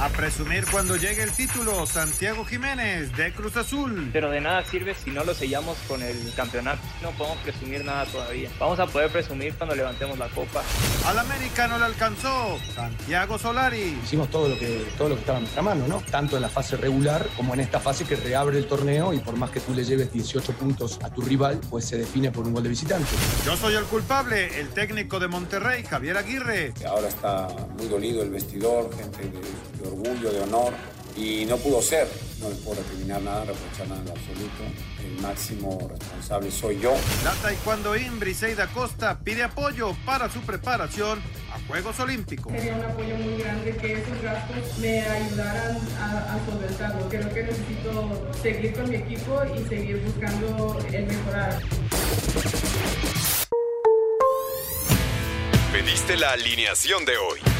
A presumir cuando llegue el título, Santiago Jiménez de Cruz Azul. Pero de nada sirve si no lo sellamos con el campeonato. No podemos presumir nada todavía. Vamos a poder presumir cuando levantemos la copa. Al América no le alcanzó, Santiago Solari. Hicimos todo lo que todo lo que estaba en nuestra mano, ¿no? Tanto en la fase regular como en esta fase que reabre el torneo y por más que tú le lleves 18 puntos a tu rival, pues se define por un gol de visitante. Yo soy el culpable, el técnico de Monterrey, Javier Aguirre. Ahora está muy dolido el vestidor, gente de orgullo, de honor, y no pudo ser. No le puedo recriminar nada, reprochar nada en absoluto. El máximo responsable soy yo. La Taekwondo Briseida Costa pide apoyo para su preparación a Juegos Olímpicos. Sería un apoyo muy grande que esos gastos me ayudaran a, a solventarlo. Creo que necesito seguir con mi equipo y seguir buscando el mejorar. Pediste la alineación de hoy.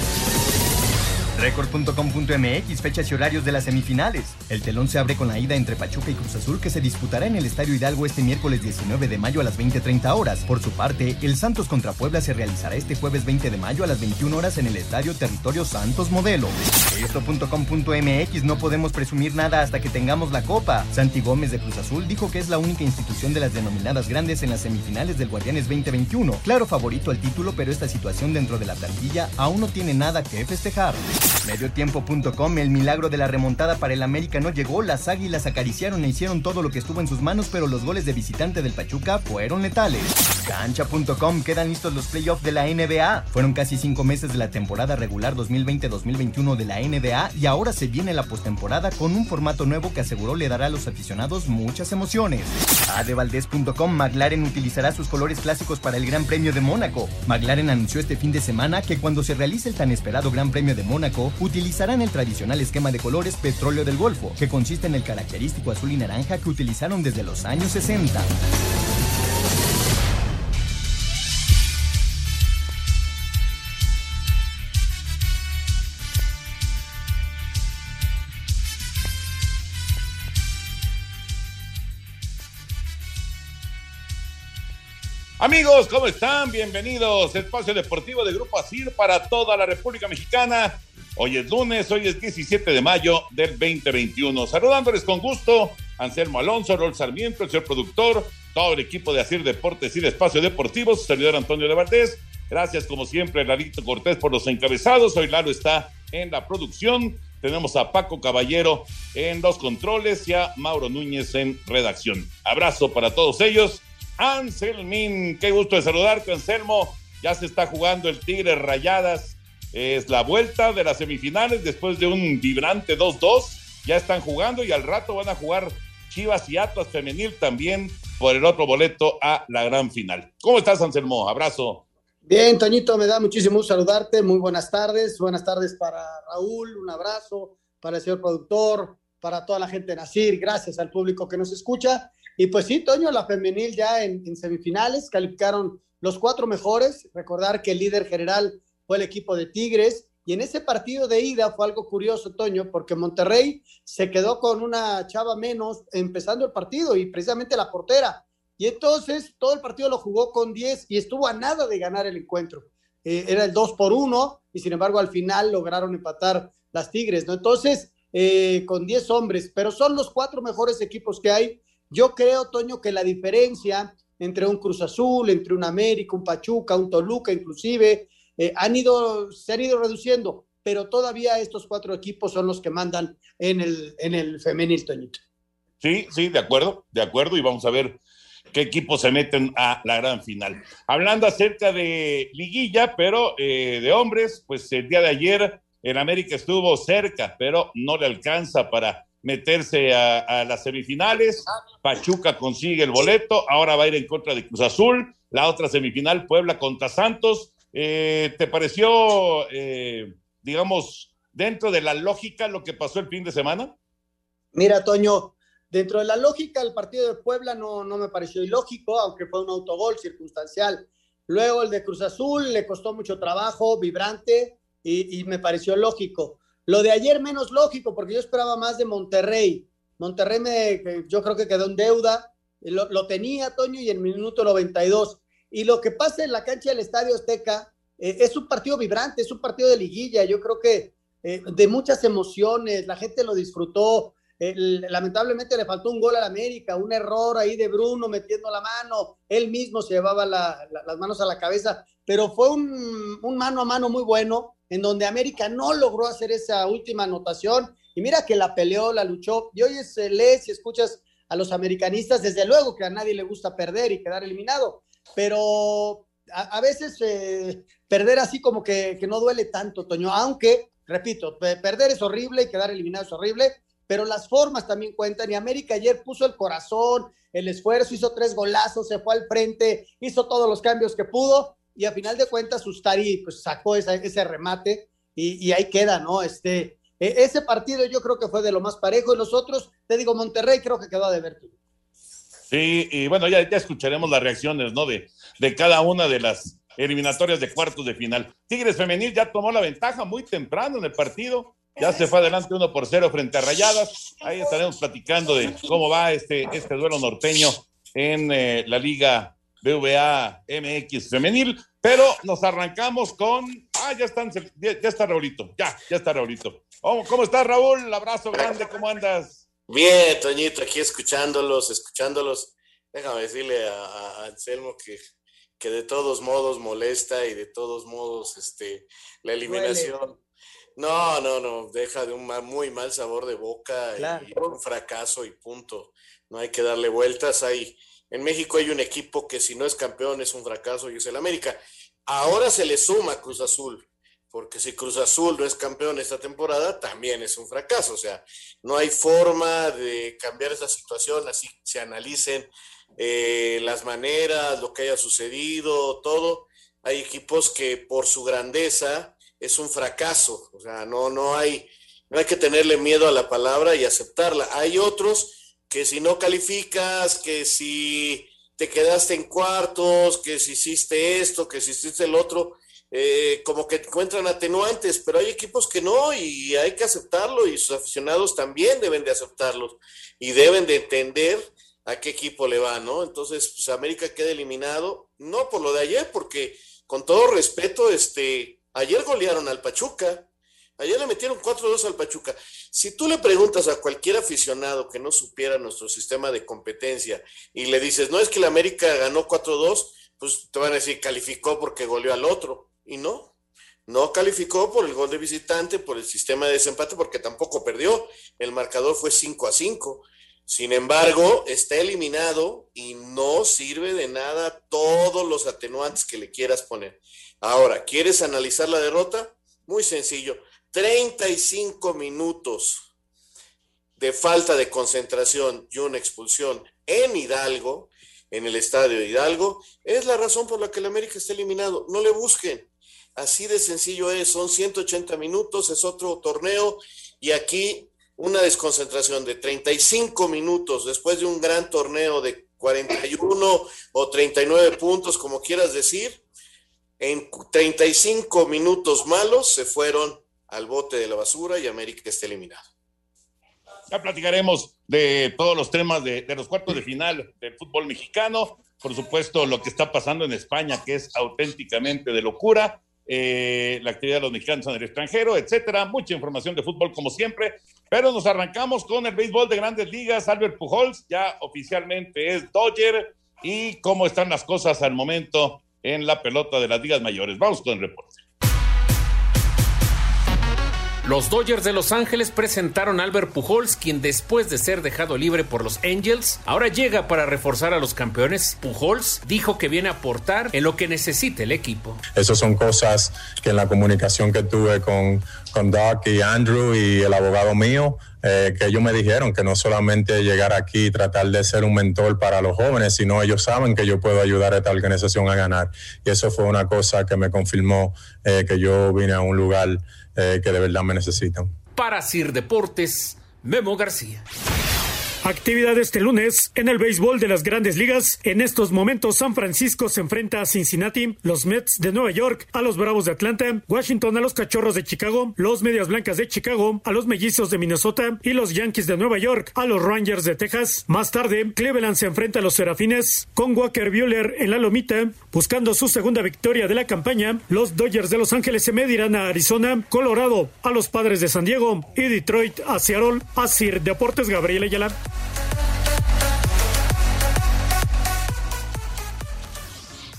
Record.com.mx, fechas y horarios de las semifinales. El telón se abre con la ida entre Pachuca y Cruz Azul que se disputará en el Estadio Hidalgo este miércoles 19 de mayo a las 20.30 horas. Por su parte, el Santos contra Puebla se realizará este jueves 20 de mayo a las 21 horas en el Estadio Territorio Santos Modelo. Esto.com.mx no podemos presumir nada hasta que tengamos la copa. Santi Gómez de Cruz Azul dijo que es la única institución de las denominadas grandes en las semifinales del Guardianes 2021. Claro favorito al título, pero esta situación dentro de la plantilla aún no tiene nada que festejar. Mediotiempo.com, el milagro de la remontada para el América no llegó, las águilas acariciaron e hicieron todo lo que estuvo en sus manos, pero los goles de visitante del Pachuca fueron letales. Cancha.com, quedan listos los playoffs de la NBA. Fueron casi cinco meses de la temporada regular 2020-2021 de la NBA y ahora se viene la postemporada con un formato nuevo que aseguró le dará a los aficionados muchas emociones. Adevaldez.com, McLaren utilizará sus colores clásicos para el Gran Premio de Mónaco. McLaren anunció este fin de semana que cuando se realice el tan esperado Gran Premio de Mónaco, utilizarán el tradicional esquema de colores petróleo del Golfo, que consiste en el característico azul y naranja que utilizaron desde los años 60. Amigos, ¿cómo están? Bienvenidos. Espacio Deportivo de Grupo ASIR para toda la República Mexicana. Hoy es lunes, hoy es 17 de mayo del 2021. Saludándoles con gusto, Anselmo Alonso, Rol Sarmiento, el señor productor, todo el equipo de ASIR Deportes y de Espacio Deportivo, su servidor Antonio de Valdés. Gracias, como siempre, Lalito Cortés por los encabezados. Hoy Lalo está en la producción. Tenemos a Paco Caballero en los controles y a Mauro Núñez en redacción. Abrazo para todos ellos. Anselmín, qué gusto de saludarte, Anselmo. Ya se está jugando el Tigre Rayadas. Es la vuelta de las semifinales después de un vibrante 2-2. Ya están jugando y al rato van a jugar Chivas y Atlas Femenil también por el otro boleto a la gran final. ¿Cómo estás, Anselmo? Abrazo. Bien, Toñito, me da muchísimo saludarte. Muy buenas tardes. Buenas tardes para Raúl. Un abrazo para el señor productor, para toda la gente de Nacir. Gracias al público que nos escucha. Y pues sí, Toño, la femenil ya en, semifinales calificaron los cuatro mejores. Recordar que el líder general fue el equipo de Tigres. Y en ese partido de ida fue algo curioso, Toño, porque Monterrey se quedó con una chava menos empezando el partido y precisamente la portera. Y entonces todo el partido lo jugó con 10 y estuvo a nada de ganar el encuentro. Eh, era el 2 por 1 y sin embargo al final lograron empatar las Tigres, ¿no? Entonces, eh, con 10 hombres, pero son los cuatro mejores equipos que hay yo creo, Toño, que la diferencia entre un Cruz Azul, entre un América, un Pachuca, un Toluca, inclusive, eh, han ido, se han ido reduciendo, pero todavía estos cuatro equipos son los que mandan en el, en el femenil, Toñito. Sí, sí, de acuerdo, de acuerdo, y vamos a ver qué equipos se meten a la gran final. Hablando acerca de liguilla, pero eh, de hombres, pues el día de ayer en América estuvo cerca, pero no le alcanza para meterse a, las semifinales. Pachuca consigue el boleto, ahora va a ir en contra de Cruz Azul. la otra semifinal, Puebla contra Santos. Eh, ¿Te pareció, eh, digamos, dentro de la lógica lo que pasó el fin de semana? Mira, Toño, dentro de la lógica, el partido de Puebla no, no me pareció ilógico, aunque fue un autogol circunstancial. Luego el de Cruz Azul le costó mucho trabajo, vibrante, y, y me pareció lógico. Lo de ayer menos lógico, porque yo esperaba más de Monterrey. Monterrey me, yo creo que quedó en deuda, lo, lo tenía Toño y en el minuto 92. Y lo que pasa en la cancha del Estadio Azteca eh, es un partido vibrante, es un partido de liguilla, yo creo que eh, de muchas emociones, la gente lo disfrutó. Eh, lamentablemente le faltó un gol al América, un error ahí de Bruno metiendo la mano, él mismo se llevaba la, la, las manos a la cabeza, pero fue un, un mano a mano muy bueno, en donde América no logró hacer esa última anotación. Y mira que la peleó, la luchó. Y hoy es, lees y escuchas a los americanistas, desde luego que a nadie le gusta perder y quedar eliminado, pero a, veces eh, perder así como que, que, no duele tanto, Toño, aunque, repito, perder es horrible y quedar eliminado es horrible, pero las formas también cuentan y América ayer puso el corazón, el esfuerzo, hizo tres golazos, se fue al frente, hizo todos los cambios que pudo y a final de cuentas Ustari pues sacó ese remate y, ahí queda, ¿no? Este, ese partido yo creo que fue de lo más parejo y los otros, te digo, Monterrey creo que quedó a deber. Sí, y bueno, ya, ya escucharemos las reacciones, ¿no? De, de cada una de las eliminatorias de cuartos de final. Tigres Femenil ya tomó la ventaja muy temprano en el partido, ya se fue adelante uno por cero frente a Rayadas. Ahí estaremos platicando de cómo va este, este duelo norteño en eh, la Liga BVA MX femenil, pero nos arrancamos con, ah, ya están, ya, ya está Raulito, ya, ya está Raulito. ¿Cómo, ¿Cómo estás, Raúl? Abrazo grande, ¿cómo andas? Bien, Toñito, aquí escuchándolos, escuchándolos. Déjame decirle a, a Anselmo que, que de todos modos molesta y de todos modos este, la eliminación. Duele. No, no, no, deja de un mal, muy mal sabor de boca claro. y un fracaso y punto. No hay que darle vueltas. Hay, en México hay un equipo que si no es campeón es un fracaso y es el América. Ahora se le suma Cruz Azul porque si Cruz Azul no es campeón esta temporada, también es un fracaso. O sea, no hay forma de cambiar esa situación, así se analicen eh, las maneras, lo que haya sucedido, todo. Hay equipos que por su grandeza es un fracaso. O sea, no, no, hay, no hay que tenerle miedo a la palabra y aceptarla. Hay otros que si no calificas, que si te quedaste en cuartos, que si hiciste esto, que si hiciste el otro, eh, como que encuentran atenuantes, pero hay equipos que no y hay que aceptarlo y sus aficionados también deben de aceptarlos y deben de entender a qué equipo le va, ¿no? Entonces, pues América queda eliminado, no por lo de ayer, porque con todo respeto, este, ayer golearon al Pachuca, ayer le metieron 4-2 al Pachuca. Si tú le preguntas a cualquier aficionado que no supiera nuestro sistema de competencia y le dices, no es que la América ganó 4-2, pues te van a decir, calificó porque goleó al otro y no, no calificó por el gol de visitante, por el sistema de desempate, porque tampoco perdió. El marcador fue 5 a 5. Sin embargo, está eliminado y no sirve de nada todos los atenuantes que le quieras poner. Ahora, ¿quieres analizar la derrota? Muy sencillo. 35 minutos de falta de concentración y una expulsión en Hidalgo, en el estadio de Hidalgo, es la razón por la que el América está eliminado. No le busquen. Así de sencillo es, son 180 minutos, es otro torneo y aquí una desconcentración de 35 minutos después de un gran torneo de 41 o 39 puntos, como quieras decir, en 35 minutos malos se fueron al bote de la basura y América está eliminado. Ya platicaremos de todos los temas de, de los cuartos de final del fútbol mexicano, por supuesto lo que está pasando en España, que es auténticamente de locura, eh, la actividad de los mexicanos en el extranjero, etcétera. Mucha información de fútbol como siempre, pero nos arrancamos con el béisbol de grandes ligas. Albert Pujols ya oficialmente es Dodger y cómo están las cosas al momento en la pelota de las ligas mayores. Vamos con el reporte. Los Dodgers de Los Ángeles presentaron a Albert Pujols, quien después de ser dejado libre por los Angels, ahora llega para reforzar a los campeones. Pujols dijo que viene a aportar en lo que necesite el equipo. Esas son cosas que en la comunicación que tuve con, con Doc y Andrew y el abogado mío, eh, que ellos me dijeron que no solamente llegar aquí y tratar de ser un mentor para los jóvenes, sino ellos saben que yo puedo ayudar a esta organización a ganar. Y eso fue una cosa que me confirmó eh, que yo vine a un lugar eh, que de verdad me necesitan. Para Sir Deportes, Memo García. Actividad este lunes en el béisbol de las grandes ligas. En estos momentos San Francisco se enfrenta a Cincinnati, los Mets de Nueva York a los Bravos de Atlanta, Washington a los Cachorros de Chicago, los Medias Blancas de Chicago a los Mellizos de Minnesota y los Yankees de Nueva York a los Rangers de Texas. Más tarde, Cleveland se enfrenta a los Serafines con Walker Buehler en la lomita buscando su segunda victoria de la campaña. Los Dodgers de Los Ángeles se medirán a Arizona, Colorado a los Padres de San Diego y Detroit a Seattle. A Deportes Gabriel Ayala.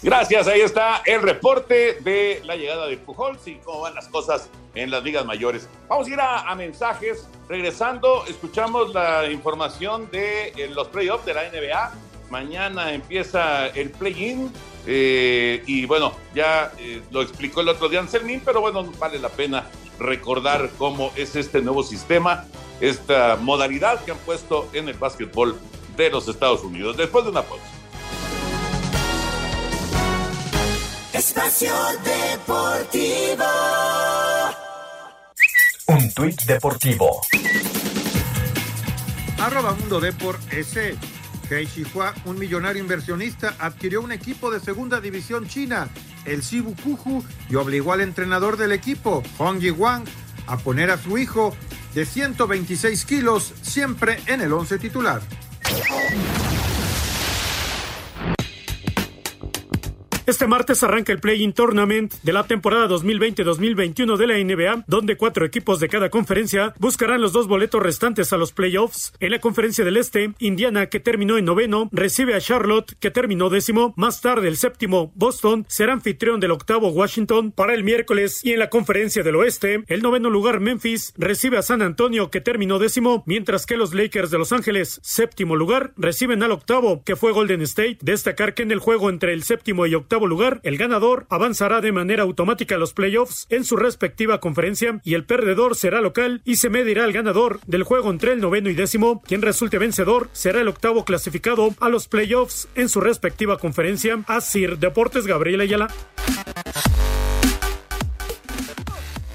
Gracias, ahí está el reporte de la llegada de Pujols y cómo van las cosas en las ligas mayores. Vamos a ir a, mensajes. Regresando, escuchamos la información de eh, los playoffs de la NBA. Mañana empieza el play-in eh, y bueno, ya eh, lo explicó el otro día Anselmín, pero bueno, vale la pena recordar cómo es este nuevo sistema, esta modalidad que han puesto en el básquetbol de los Estados Unidos. Después de una pausa. Espacio Deportivo. Un tuit deportivo. Arroba Mundo Deport S. Hei Shihua, un millonario inversionista, adquirió un equipo de segunda división china, el Shibu Kuju, y obligó al entrenador del equipo, Hong Yi-Wang, a poner a su hijo de 126 kilos siempre en el once titular. Este martes arranca el Play-in Tournament de la temporada 2020-2021 de la NBA, donde cuatro equipos de cada conferencia buscarán los dos boletos restantes a los playoffs. En la conferencia del Este, Indiana, que terminó en noveno, recibe a Charlotte, que terminó décimo. Más tarde, el séptimo, Boston, será anfitrión del octavo Washington para el miércoles. Y en la conferencia del Oeste, el noveno lugar Memphis recibe a San Antonio, que terminó décimo, mientras que los Lakers de Los Ángeles, séptimo lugar, reciben al octavo, que fue Golden State. Destacar que en el juego entre el séptimo y octavo lugar, el ganador avanzará de manera automática a los playoffs en su respectiva conferencia y el perdedor será local y se medirá al ganador del juego entre el noveno y décimo. Quien resulte vencedor será el octavo clasificado a los playoffs en su respectiva conferencia. Asir Deportes Gabriel Ayala.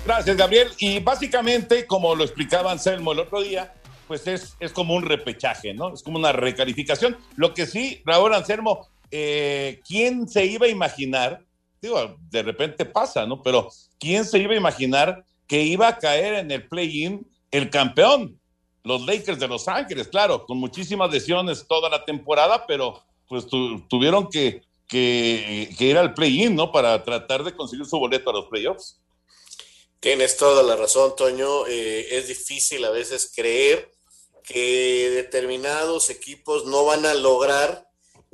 Gracias, Gabriel. Y básicamente, como lo explicaba Anselmo el otro día, pues es, es como un repechaje, ¿no? Es como una recalificación. Lo que sí, Raúl Anselmo, eh, ¿quién se iba a imaginar? Digo, de repente pasa, ¿no? Pero ¿quién se iba a imaginar que iba a caer en el play-in el campeón? Los Lakers de Los Ángeles, claro, con muchísimas lesiones toda la temporada, pero pues tuvieron que, ir al play-in, ¿no? Para tratar de conseguir su boleto a los playoffs. Tienes toda la razón, Toño. Eh, es difícil a veces creer que determinados equipos no van a lograr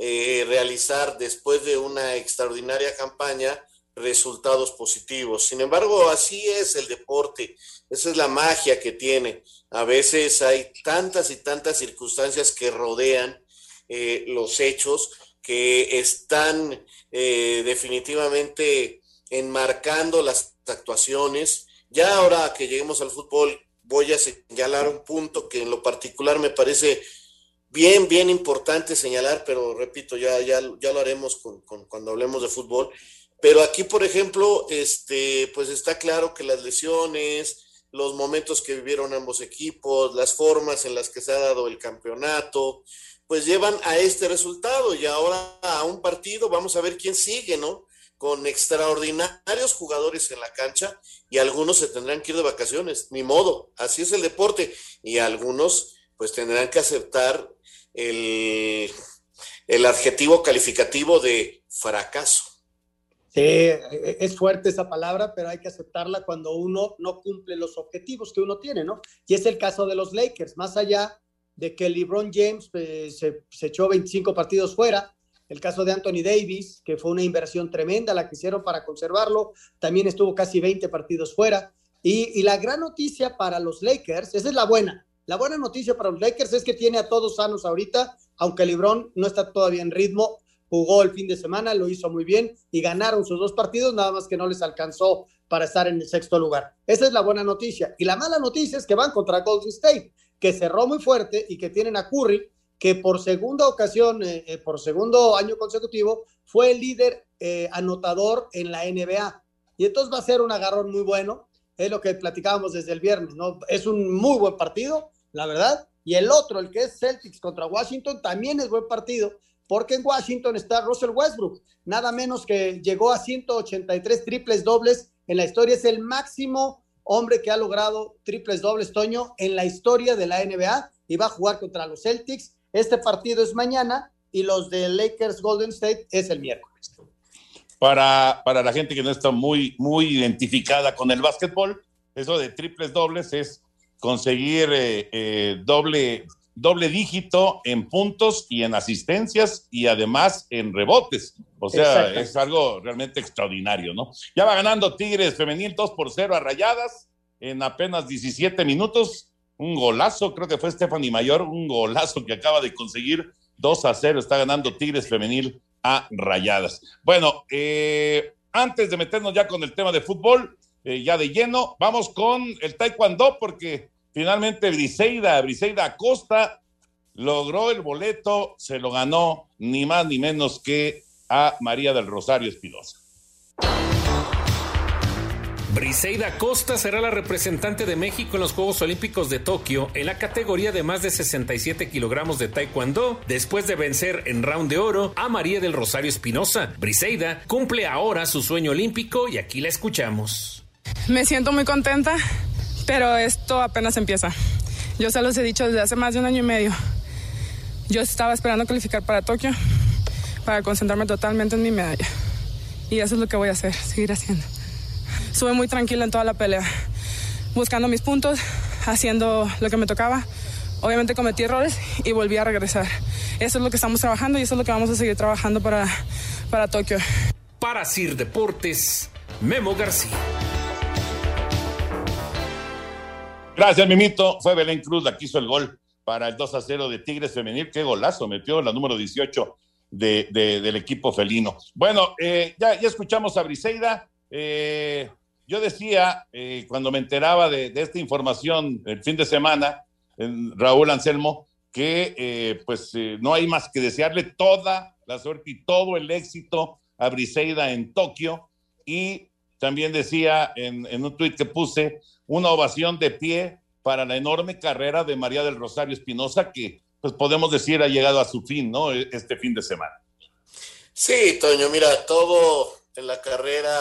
eh, realizar después de una extraordinaria campaña resultados positivos. Sin embargo, así es el deporte, esa es la magia que tiene. A veces hay tantas y tantas circunstancias que rodean eh, los hechos que están eh, definitivamente enmarcando las actuaciones. Ya ahora que lleguemos al fútbol, voy a señalar un punto que en lo particular me parece bien, bien importante señalar, pero repito, ya, ya, ya lo haremos con, cuando hablemos de fútbol. Pero aquí, por ejemplo, este, pues está claro que las lesiones, los momentos que vivieron ambos equipos, las formas en las que se ha dado el campeonato, pues llevan a este resultado y ahora a un partido vamos a ver quién sigue, ¿no? Con extraordinarios jugadores en la cancha y algunos se tendrán que ir de vacaciones, ni modo, así es el deporte y algunos pues tendrán que aceptar el, el adjetivo calificativo de fracaso. Sí, es fuerte esa palabra, pero hay que aceptarla cuando uno no cumple los objetivos que uno tiene, ¿no? Y es el caso de los Lakers, más allá de que LeBron James eh, se, se, echó 25 partidos fuera, el caso de Anthony Davis, que fue una inversión tremenda la que hicieron para conservarlo, también estuvo casi 20 partidos fuera. Y, y la gran noticia para los Lakers, esa es la buena, la buena noticia para los Lakers es que tiene a todos sanos ahorita, aunque LeBron no está todavía en ritmo, jugó el fin de semana, lo hizo muy bien y ganaron sus dos partidos, nada más que no les alcanzó para estar en el sexto lugar. Esa es la buena noticia. Y la mala noticia es que van contra Golden State. que cerró muy fuerte y que tienen a Curry, que por segunda ocasión, eh, eh, por segundo año consecutivo, fue el líder eh, anotador en la NBA. Y entonces va a ser un agarrón muy bueno, es lo que platicábamos desde el viernes, ¿no? Es un muy buen partido, la verdad. Y el otro, el que es Celtics contra Washington, también es buen partido, porque en Washington está Russell Westbrook, nada menos que llegó a 183 triples dobles en la historia, es el máximo hombre que ha logrado triples dobles, Toño, en la historia de la NBA y va a jugar contra los Celtics. Este partido es mañana y los de Lakers Golden State es el miércoles. Para, para la gente que no está muy, muy identificada con el básquetbol, eso de triples dobles es conseguir eh, eh, doble, doble dígito en puntos y en asistencias y además en rebotes. O sea, es algo realmente extraordinario, ¿no? Ya va ganando Tigres femenil 2 por 0 a Rayadas en apenas 17 minutos. Un golazo, creo que fue Stephanie Mayor, un golazo que acaba de conseguir 2 a 0. Está ganando Tigres femenil a Rayadas. Bueno, eh, antes de meternos ya con el tema de fútbol, ya de lleno, vamos con el taekwondo porque Finalmente, Briseida, Briseida Acosta logró el boleto, se lo ganó ni más ni menos que a María del Rosario Espinosa. Briseida Acosta será la representante de México en los Juegos Olímpicos de Tokio en la categoría de más de 67 kilogramos de Taekwondo, después de vencer en round de oro a María del Rosario Espinosa. Briseida cumple ahora su sueño olímpico y aquí la escuchamos. Me siento muy contenta pero esto apenas empieza. Yo se los he dicho desde hace más de un año y medio. Yo estaba esperando calificar para Tokio para concentrarme totalmente en mi medalla. Y eso es lo que voy a hacer, seguir haciendo. Estuve muy tranquila en toda la pelea, buscando mis puntos, haciendo lo que me tocaba. Obviamente cometí errores y volví a regresar. Eso es lo que estamos trabajando y eso es lo que vamos a seguir trabajando para, para Tokio. Para Sir Deportes, Memo García. Gracias, Mimito. Fue Belén Cruz la que hizo el gol para el 2 a 0 de Tigres Femenil. Qué golazo metió la número 18 de, del equipo felino. Bueno, eh, ya, ya, escuchamos a Briseida. Eh, yo decía, eh, cuando me enteraba de, de, esta información el fin de semana, Raúl Anselmo, que pues no hay más que desearle toda la suerte y todo el éxito a Briseida en Tokio. Y también decía en, un tuit que puse, una ovación de pie para la enorme carrera de María del Rosario Espinosa, que pues podemos decir ha llegado a su fin, ¿no? E, este fin de semana. Sí, Toño, mira, todo en la carrera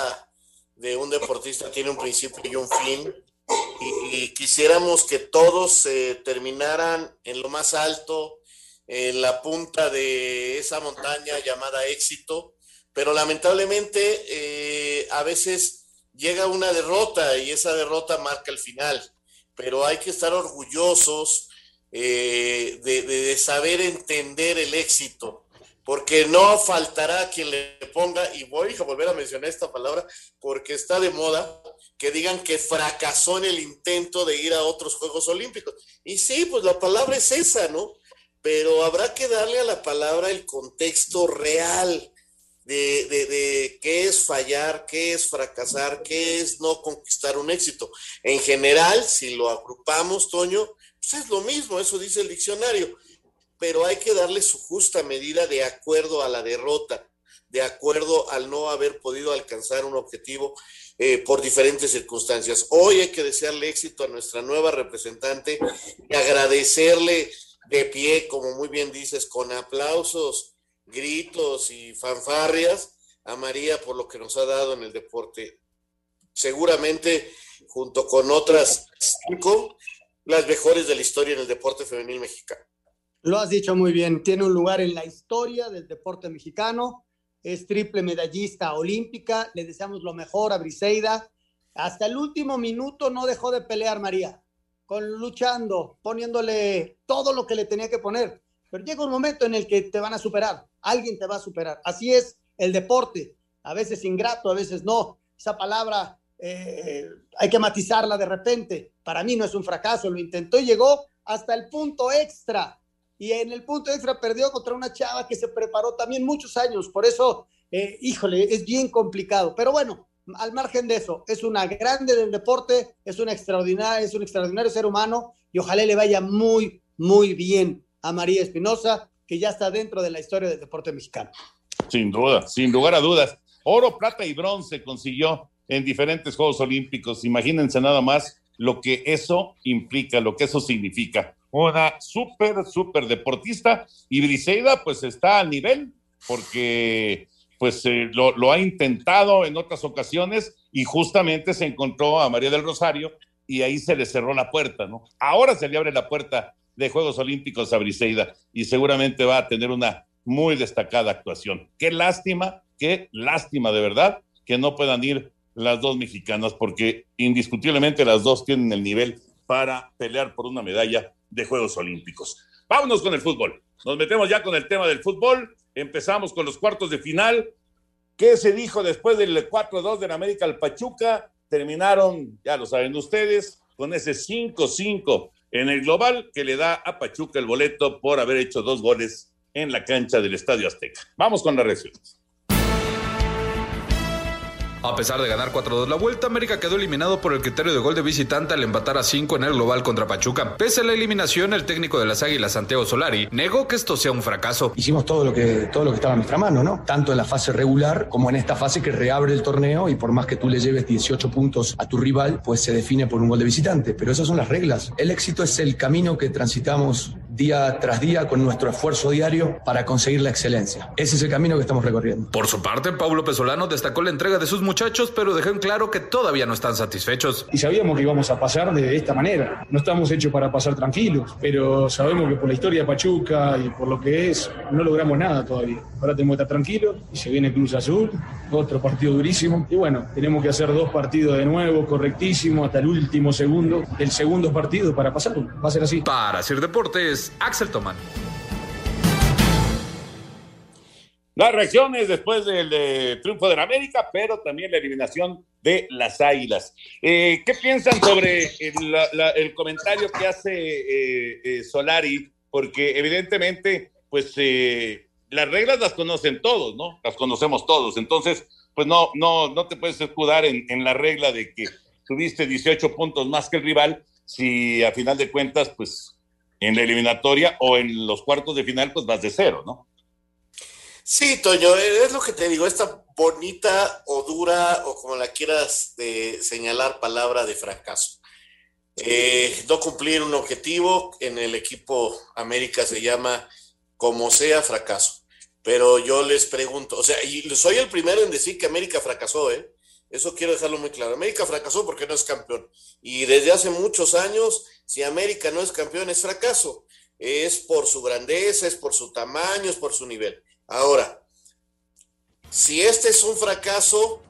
de un deportista tiene un principio y un fin. Y, quisiéramos que todos se terminaran en lo más alto, en la punta de esa montaña llamada éxito, pero lamentablemente eh, a veces llega una derrota y esa derrota marca el final, pero hay que estar orgullosos eh, de, saber entender el éxito, porque no faltará quien le ponga, y voy a volver a mencionar esta palabra porque está de moda, que digan que fracasó en el intento de ir a otros Juegos Olímpicos. Y sí, pues la palabra es esa, ¿no? Pero habrá que darle a la palabra el contexto real de, de, qué es fallar, qué es fracasar, qué es no conquistar un éxito. En general, si lo agrupamos, Toño, pues es lo mismo, eso dice el diccionario, pero hay que darle su justa medida de acuerdo a la derrota, de acuerdo al no haber podido alcanzar un objetivo eh, por diferentes circunstancias. Hoy hay que desearle éxito a nuestra nueva representante y agradecerle de pie, como muy bien dices, con aplausos gritos y fanfarrias a María por lo que nos ha dado en el deporte. Seguramente, junto con otras cinco, las mejores de la historia en el deporte femenil mexicano. Lo has dicho muy bien, tiene un lugar en la historia del deporte mexicano, es triple medallista olímpica, le deseamos lo mejor a Briseida. Hasta el último minuto no dejó de pelear María, con luchando, poniéndole todo lo que le tenía que poner. Pero llega un momento en el que te van a superar alguien te va a superar. Así es el deporte, a veces ingrato, a veces no. Esa palabra eh, hay que matizarla de repente. Para mí no es un fracaso, lo intentó y llegó hasta el punto extra. Y en el punto extra perdió contra una chava que se preparó también muchos años. Por eso, eh, híjole, es bien complicado. Pero bueno, al margen de eso, es una grande del deporte, es una extraordinaria, es un extraordinario ser humano y ojalá le vaya muy, muy bien a María Espinosa, que ya está dentro de la historia del deporte mexicano. Sin duda, sin lugar a dudas. Oro, plata y bronce consiguió en diferentes Juegos Olímpicos. Imagínense nada más lo que eso implica, lo que eso significa. Una súper, súper deportista y Briseida pues está al nivel porque pues eh, lo, lo, ha intentado en otras ocasiones y justamente se encontró a María del Rosario y ahí se le cerró la puerta, ¿no? Ahora se le abre la puerta de Juegos Olímpicos a Briseida y seguramente va a tener una muy destacada actuación. Qué lástima, qué lástima de verdad que no puedan ir las dos mexicanas porque indiscutiblemente las dos tienen el nivel para pelear por una medalla de Juegos Olímpicos. Vámonos con el fútbol. Nos metemos ya con el tema del fútbol. Empezamos con los cuartos de final. ¿Qué se dijo después del 4-2 de América al Pachuca? Terminaron, ya lo saben ustedes, con ese 5-5 en el global que le da a Pachuca el boleto por haber hecho dos goles en la cancha del Estadio Azteca. Vamos con las reacciones. A pesar de ganar 4-2 la vuelta, América quedó eliminado por el criterio de gol de visitante al empatar a 5 en el global contra Pachuca. Pese a la eliminación, el técnico de las Águilas, Santiago Solari, negó que esto sea un fracaso. Hicimos todo lo que, todo lo que estaba en nuestra mano, ¿no? Tanto en la fase regular como en esta fase que reabre el torneo y por más que tú le lleves 18 puntos a tu rival, pues se define por un gol de visitante. Pero esas son las reglas. El éxito es el camino que transitamos día tras día con nuestro esfuerzo diario para conseguir la excelencia. Ese es el camino que estamos recorriendo. Por su parte, Paulo Pesolano destacó la entrega de sus muchachos, pero dejó en claro que todavía no están satisfechos. Y sabíamos que íbamos a pasar de esta manera. No estamos hechos para pasar tranquilos, pero sabemos que por la historia de Pachuca y por lo que es, no logramos nada todavía. Ahora tenemos que estar tranquilos y se viene Cruz Azul, otro partido durísimo. Y bueno, tenemos que hacer dos partidos de nuevo, correctísimo, hasta el último segundo, el segundo partido para pasarlo. Va a ser así. Para hacer deportes, Axel Tomán. Las reacciones después del de triunfo de la América, pero también la eliminación de las Águilas. Eh, ¿Qué piensan sobre el, comentario que hace eh, eh, Solari? Porque evidentemente, pues eh, las reglas las conocen todos, ¿no? Las conocemos todos. Entonces, pues no, no, no te puedes escudar en, en la regla de que tuviste 18 puntos más que el rival si a final de cuentas, pues en la eliminatoria o en los cuartos de final, pues vas de cero, ¿no? Sí, Toño, es lo que te digo, esta bonita o dura o como la quieras de señalar palabra de fracaso. Eh, no cumplir un objetivo en el equipo América se llama como sea fracaso. Pero yo les pregunto, o sea, y soy el primero en decir que América fracasó, ¿eh? Eso quiero dejarlo muy claro. América fracasó porque no es campeón. Y desde hace muchos años, si América no es campeón, es fracaso. Es por su grandeza, es por su tamaño, es por su nivel. Ahora, si este es un fracaso,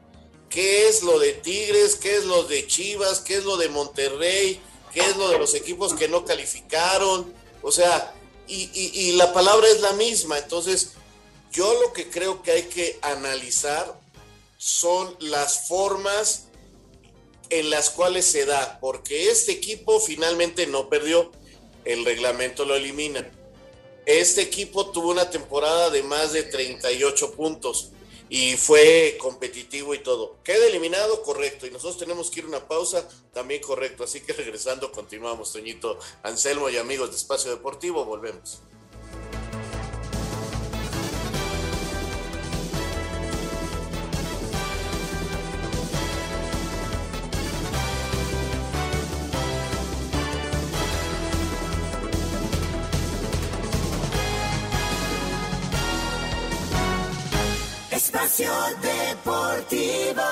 ¿qué es lo de Tigres? ¿Qué es lo de Chivas? ¿Qué es lo de Monterrey? ¿Qué es lo de los equipos que no calificaron? O sea, y, la palabra es la misma. Entonces, yo lo que creo que hay que analizar son las formas en las cuales se da, porque este equipo finalmente no perdió, el reglamento lo elimina. Este equipo tuvo una temporada de más de 38 puntos y fue competitivo y todo. Queda eliminado, correcto. Y nosotros tenemos que ir a una pausa, también correcto. Así que regresando, continuamos, Toñito, Anselmo y amigos de Espacio Deportivo, volvemos. Espacio Deportivo.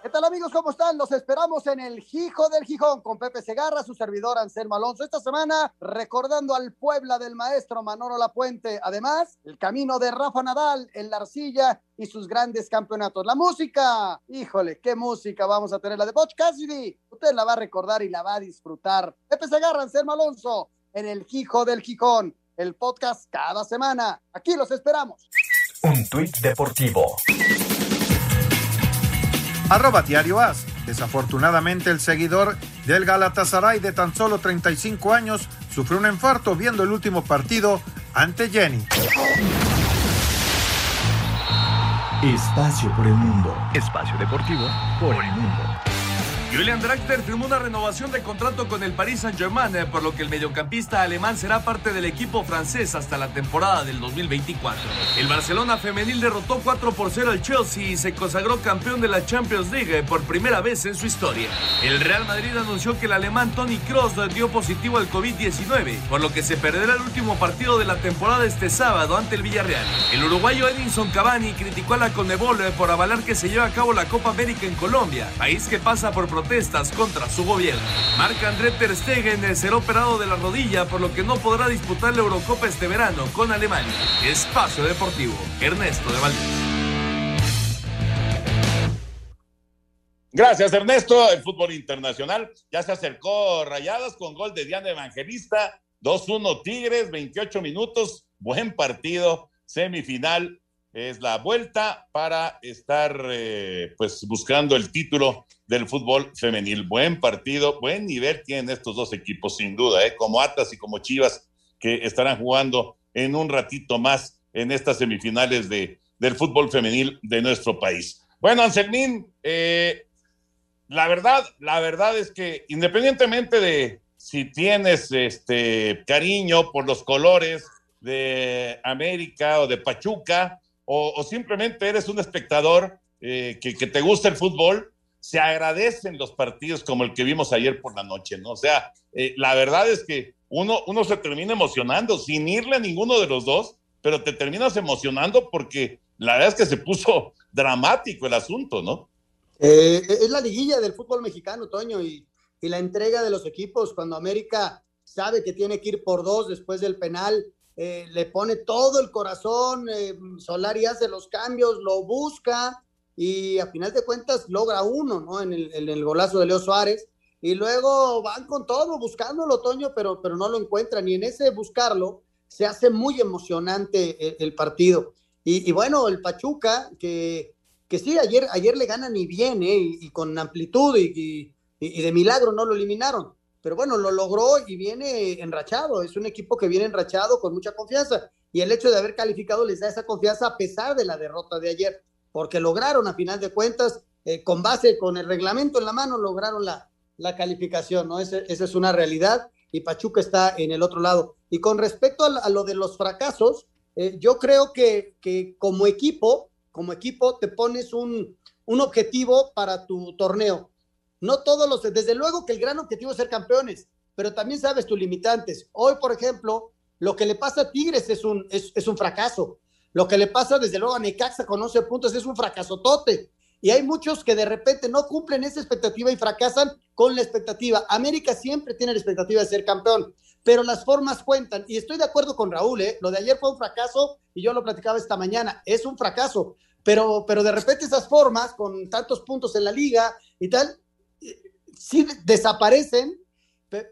¿Qué tal amigos? ¿Cómo están? Los esperamos en el Hijo del Gijón con Pepe Segarra, su servidor Anselmo Alonso. Esta semana recordando al Puebla del maestro Manolo Lapuente. Además, el camino de Rafa Nadal en la arcilla y sus grandes campeonatos. La música, híjole, qué música vamos a tener. La de Butch Cassidy, usted la va a recordar y la va a disfrutar. Pepe Segarra, Anselmo Alonso en el Hijo del Gijón. El podcast cada semana. Aquí los esperamos. Un tuit deportivo. Arroba Diario As. Desafortunadamente, el seguidor del Galatasaray de tan solo 35 años sufrió un infarto viendo el último partido ante Jenny. Espacio por el mundo. Espacio deportivo por el mundo. Julian Draxler firmó una renovación de contrato con el Paris Saint-Germain, eh, por lo que el mediocampista alemán será parte del equipo francés hasta la temporada del 2024. El Barcelona femenil derrotó 4 por 0 al Chelsea y se consagró campeón de la Champions League eh, por primera vez en su historia. El Real Madrid anunció que el alemán Tony Kroos dio positivo al COVID-19, por lo que se perderá el último partido de la temporada este sábado ante el Villarreal. El uruguayo Edinson Cavani criticó a la Conmebol eh, por avalar que se lleve a cabo la Copa América en Colombia, país que pasa por protestas contra su gobierno. Marc-André Ter Stegen será operado de la rodilla, por lo que no podrá disputar la Eurocopa este verano con Alemania. Espacio Deportivo, Ernesto de Valdés. Gracias, Ernesto. El fútbol internacional ya se acercó Rayadas con gol de Diana Evangelista. 2-1 Tigres, 28 minutos. Buen partido, semifinal es la vuelta para estar eh, pues buscando el título del fútbol femenil. Buen partido, buen nivel tienen estos dos equipos sin duda, ¿eh? como Atlas y como Chivas que estarán jugando en un ratito más en estas semifinales de, del fútbol femenil de nuestro país. Bueno, Anselmín, eh, la verdad, la verdad es que independientemente de si tienes este cariño por los colores de América o de Pachuca, o, simplemente eres un espectador eh, que, te gusta el fútbol, se agradecen los partidos como el que vimos ayer por la noche, ¿no? O sea, eh, la verdad es que uno, uno se termina emocionando sin irle a ninguno de los dos, pero te terminas emocionando porque la verdad es que se puso dramático el asunto, ¿no? Eh, es la liguilla del fútbol mexicano, Toño, y, y la entrega de los equipos cuando América sabe que tiene que ir por dos después del penal eh, le pone todo el corazón, eh, Solari hace los cambios, lo busca y a final de cuentas logra uno, ¿no? En el, golazo de Leo Suárez. Y luego van con todo, buscándolo, Toño, pero, pero no lo encuentran. Y en ese buscarlo se hace muy emocionante el, partido. Y, bueno, el Pachuca, que, que sí, ayer, ayer le ganan y bien, ¿eh? y, con amplitud y, y de milagro no lo eliminaron pero bueno, lo logró y viene enrachado. Es un equipo que viene enrachado con mucha confianza. Y el hecho de haber calificado les da esa confianza a pesar de la derrota de ayer, porque lograron a final de cuentas, eh, con base, con el reglamento en la mano, lograron la, la calificación, ¿no? esa es una realidad y Pachuca está en el otro lado. Y con respecto a, lo de los fracasos, eh, yo creo que, que, como equipo, como equipo te pones un, un objetivo para tu torneo no todos los, desde luego que el gran objetivo es ser campeones, pero también sabes tus limitantes. Hoy, por ejemplo, lo que le pasa a Tigres es un, es, un fracaso. Lo que le pasa desde luego a Necaxa con 11 puntos es un fracaso tote. Y hay muchos que de repente no cumplen esa expectativa y fracasan con la expectativa. América siempre tiene la expectativa de ser campeón, pero las formas cuentan. Y estoy de acuerdo con Raúl, ¿eh? lo de ayer fue un fracaso y yo lo platicaba esta mañana, es un fracaso. Pero, pero de repente esas formas, con tantos puntos en la liga y tal, sí desaparecen,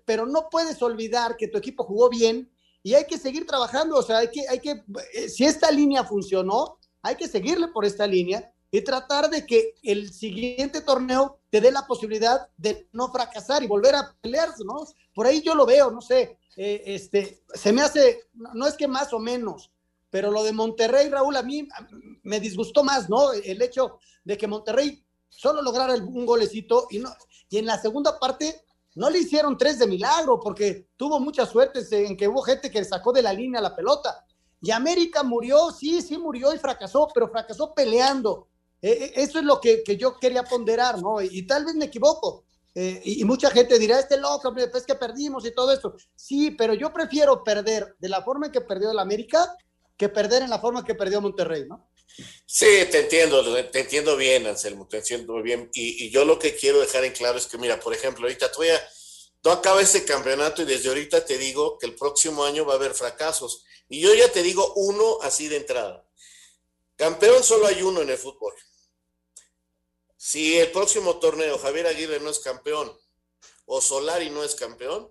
pero no puedes olvidar que tu equipo jugó bien y hay que seguir trabajando, o sea, hay que, hay que, eh, si esta línea funcionó, hay que seguirle por esta línea y tratar de que el siguiente torneo te dé la posibilidad de no fracasar y volver a pelearse, ¿no? Por ahí yo lo veo, no sé, eh, este, se me hace, no es que más o menos, pero lo de Monterrey, Raúl, a mí me disgustó más, ¿no? El hecho de que Monterrey solo lograra un golecito y, no, y en la segunda parte no le hicieron tres de milagro porque tuvo mucha suerte en que hubo gente que sacó de la línea la pelota. Y América murió, sí, sí murió y fracasó, pero fracasó peleando. E, e, eso es lo que, yo quería ponderar, ¿no? Y, tal vez me equivoco. Eh, y, mucha gente dirá, este loco, es que perdimos y todo eso. Sí, pero yo prefiero perder de la forma en que perdió el América que perder en la forma que perdió Monterrey, ¿no? Sí, te entiendo, te entiendo bien, Anselmo, te entiendo bien. Y, yo lo que quiero dejar en claro es que, mira, por ejemplo, ahorita ya, tú acabas este campeonato y desde ahorita te digo que el próximo año va a haber fracasos. Y yo ya te digo uno así de entrada. Campeón solo hay uno en el fútbol. Si el próximo torneo Javier Aguirre no es campeón o Solari no es campeón,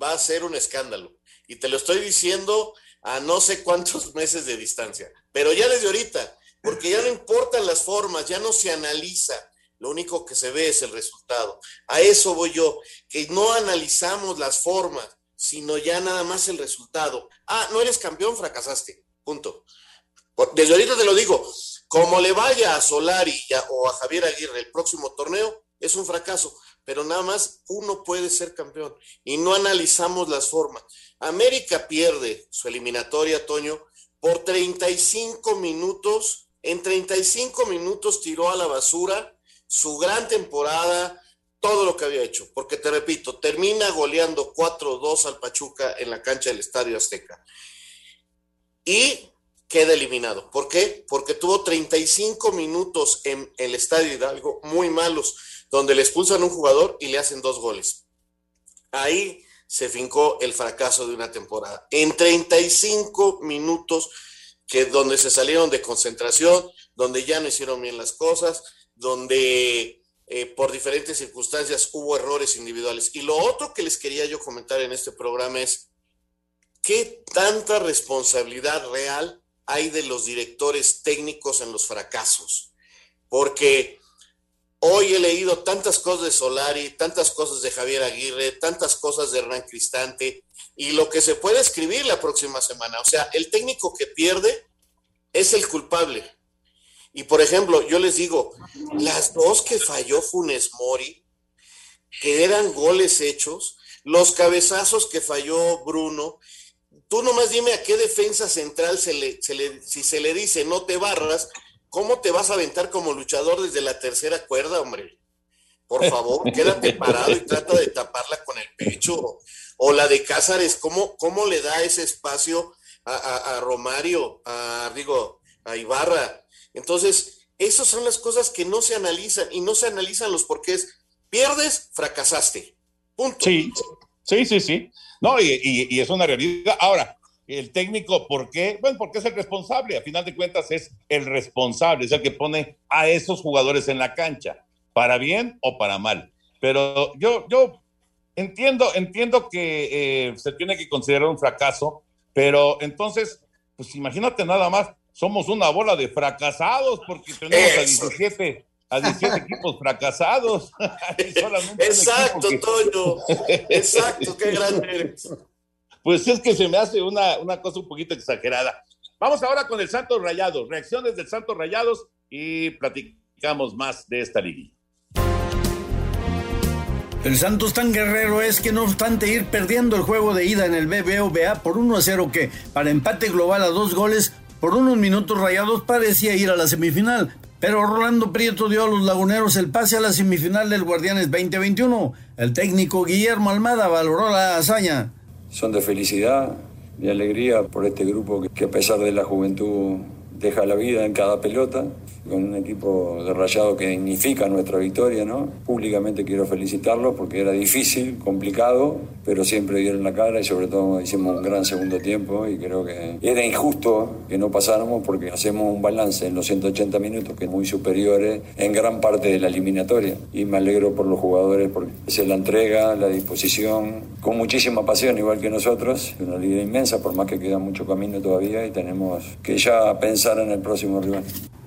va a ser un escándalo. Y te lo estoy diciendo a no sé cuántos meses de distancia, pero ya desde ahorita, porque ya no importan las formas, ya no se analiza, lo único que se ve es el resultado. A eso voy yo, que no analizamos las formas, sino ya nada más el resultado. Ah, no eres campeón, fracasaste, punto. Desde ahorita te lo digo, como le vaya a Solari o a Javier Aguirre el próximo torneo, es un fracaso, pero nada más uno puede ser campeón y no analizamos las formas. América pierde su eliminatoria, Toño, por 35 minutos. En 35 minutos tiró a la basura su gran temporada, todo lo que había hecho. Porque te repito, termina goleando 4-2 al Pachuca en la cancha del Estadio Azteca. Y queda eliminado. ¿Por qué? Porque tuvo 35 minutos en el Estadio Hidalgo muy malos, donde le expulsan un jugador y le hacen dos goles. Ahí se fincó el fracaso de una temporada. En 35 minutos, que donde se salieron de concentración, donde ya no hicieron bien las cosas, donde eh, por diferentes circunstancias hubo errores individuales. Y lo otro que les quería yo comentar en este programa es qué tanta responsabilidad real hay de los directores técnicos en los fracasos. Porque Hoy he leído tantas cosas de Solari, tantas cosas de Javier Aguirre, tantas cosas de Hernán Cristante y lo que se puede escribir la próxima semana. O sea, el técnico que pierde es el culpable. Y por ejemplo, yo les digo, las dos que falló Funes Mori, que eran goles hechos, los cabezazos que falló Bruno, tú nomás dime a qué defensa central se le, se le, si se le dice no te barras, ¿Cómo te vas a aventar como luchador desde la tercera cuerda, hombre? Por favor, quédate parado y trata de taparla con el pecho. O la de Cázares, ¿cómo, cómo le da ese espacio a, Romario, a, digo, a Ibarra? Entonces, esas son las cosas que no se analizan y no se analizan los porqués. Pierdes, fracasaste. Punto. Sí, sí, sí, sí. No, y, y es una realidad. Ahora, el técnico, ¿por qué? Bueno, porque es el responsable, a final de cuentas es el responsable, es el que pone a esos jugadores en la cancha, para bien o para mal. Pero yo, yo entiendo, entiendo que eh, se tiene que considerar un fracaso, pero entonces, pues imagínate nada más, somos una bola de fracasados porque tenemos a 17, a 17 equipos fracasados. Exacto, Toño. Exacto, qué grande eres pues es que se me hace una, una cosa un poquito exagerada. Vamos ahora con el Santos Rayados, reacciones del Santos Rayados y platicamos más de esta liga. El Santos tan guerrero es que no obstante ir perdiendo el juego de ida en el BBVA por 1 a 0 que para empate global a dos goles por unos minutos Rayados parecía ir a la semifinal, pero Rolando Prieto dio a los laguneros el pase a la semifinal del Guardianes 2021. El técnico Guillermo Almada valoró la hazaña son de felicidad, de alegría por este grupo que a pesar de la juventud deja la vida en cada pelota con un equipo de Rayado que dignifica nuestra victoria, ¿no? Públicamente quiero felicitarlos porque era difícil, complicado, pero siempre dieron la cara y sobre todo hicimos un gran segundo tiempo y creo que era injusto que no pasáramos porque hacemos un balance en los 180 minutos que es muy superior en gran parte de la eliminatoria y me alegro por los jugadores porque se la entrega, la disposición, con muchísima pasión igual que nosotros, una liga inmensa por más que queda mucho camino todavía y tenemos que ya pensar en el próximo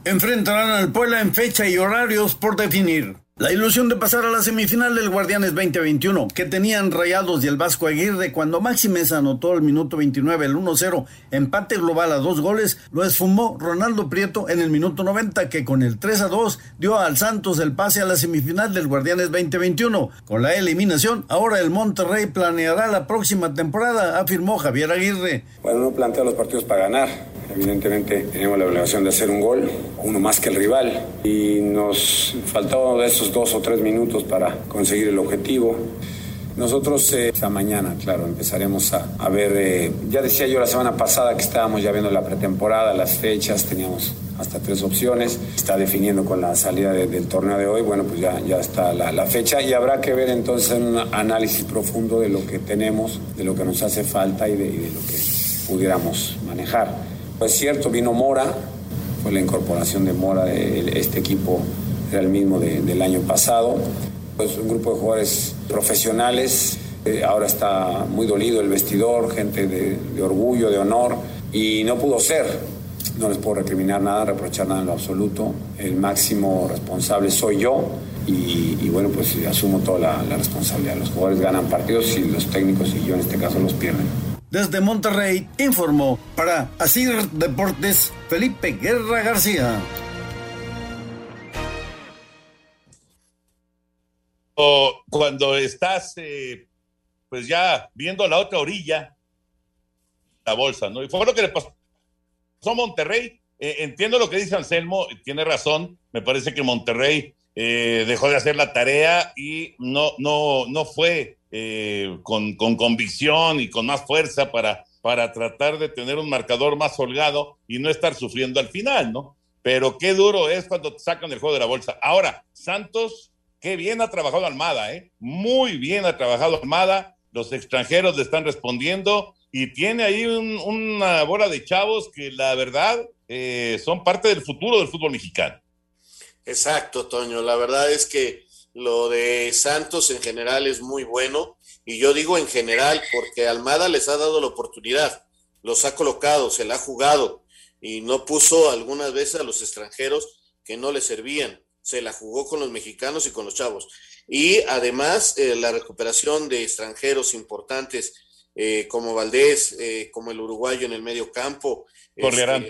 enfrentarán al Puebla en fecha y horarios por definir. La ilusión de pasar a la semifinal del Guardianes 2021, que tenían Rayados y el Vasco Aguirre cuando Máximes anotó el minuto 29 el 1-0, empate global a dos goles, lo esfumó Ronaldo Prieto en el minuto 90, que con el 3-2 dio al Santos el pase a la semifinal del Guardianes 2021. Con la eliminación, ahora el Monterrey planeará la próxima temporada, afirmó Javier Aguirre. Bueno, no plantea los partidos para ganar. Evidentemente tenemos la obligación de hacer un gol, uno más que el rival, y nos faltó de esos dos o tres minutos para conseguir el objetivo. Nosotros eh, esta mañana, claro, empezaremos a, ver, eh, ya decía yo la semana pasada que estábamos ya viendo la pretemporada, las fechas, teníamos hasta tres opciones, está definiendo con la salida del torneo de hoy, bueno, pues ya, ya está la, la, fecha y habrá que ver entonces un análisis profundo de lo que tenemos, de lo que nos hace falta y de, y de lo que pudiéramos manejar. Pues cierto, vino Mora, fue la incorporación de Mora de este equipo era el mismo del año pasado. Es un grupo de jugadores profesionales, eh, ahora está muy dolido el vestidor, gente de, orgullo, de honor, y no pudo ser. No les puedo recriminar nada, reprochar nada en lo absoluto. El máximo responsable soy yo y, bueno, pues asumo toda la, la responsabilidad. Los jugadores ganan partidos y los técnicos y yo en este caso los pierden. Desde Monterrey informó para Asir Deportes Felipe Guerra García. Cuando estás eh, pues ya viendo la otra orilla, la bolsa, ¿no? Y fue lo que le pasó a Monterrey. Eh, entiendo lo que dice Anselmo, tiene razón. Me parece que Monterrey eh, dejó de hacer la tarea y no, no, no fue con, con, convicción y con más fuerza para, para tratar de tener un marcador más holgado y no estar sufriendo al final, ¿no? Pero qué duro es cuando te sacan el juego de la bolsa. Ahora, Santos, qué bien ha trabajado Almada, ¿eh? Muy bien ha trabajado Almada los extranjeros le están respondiendo y tiene ahí una bola de chavos que la verdad eh, son parte del futuro del fútbol mexicano. Exacto, Toño. La verdad es que lo de Santos en general es muy bueno y yo digo en general porque Almada les ha dado la oportunidad, los ha colocado, se la ha jugado y no puso algunas veces a los extranjeros que no le servían, se la jugó con los mexicanos y con los chavos. Y además eh, la recuperación de extranjeros importantes eh, como Valdés, eh, como el uruguayo en el medio campo. Gorriarán.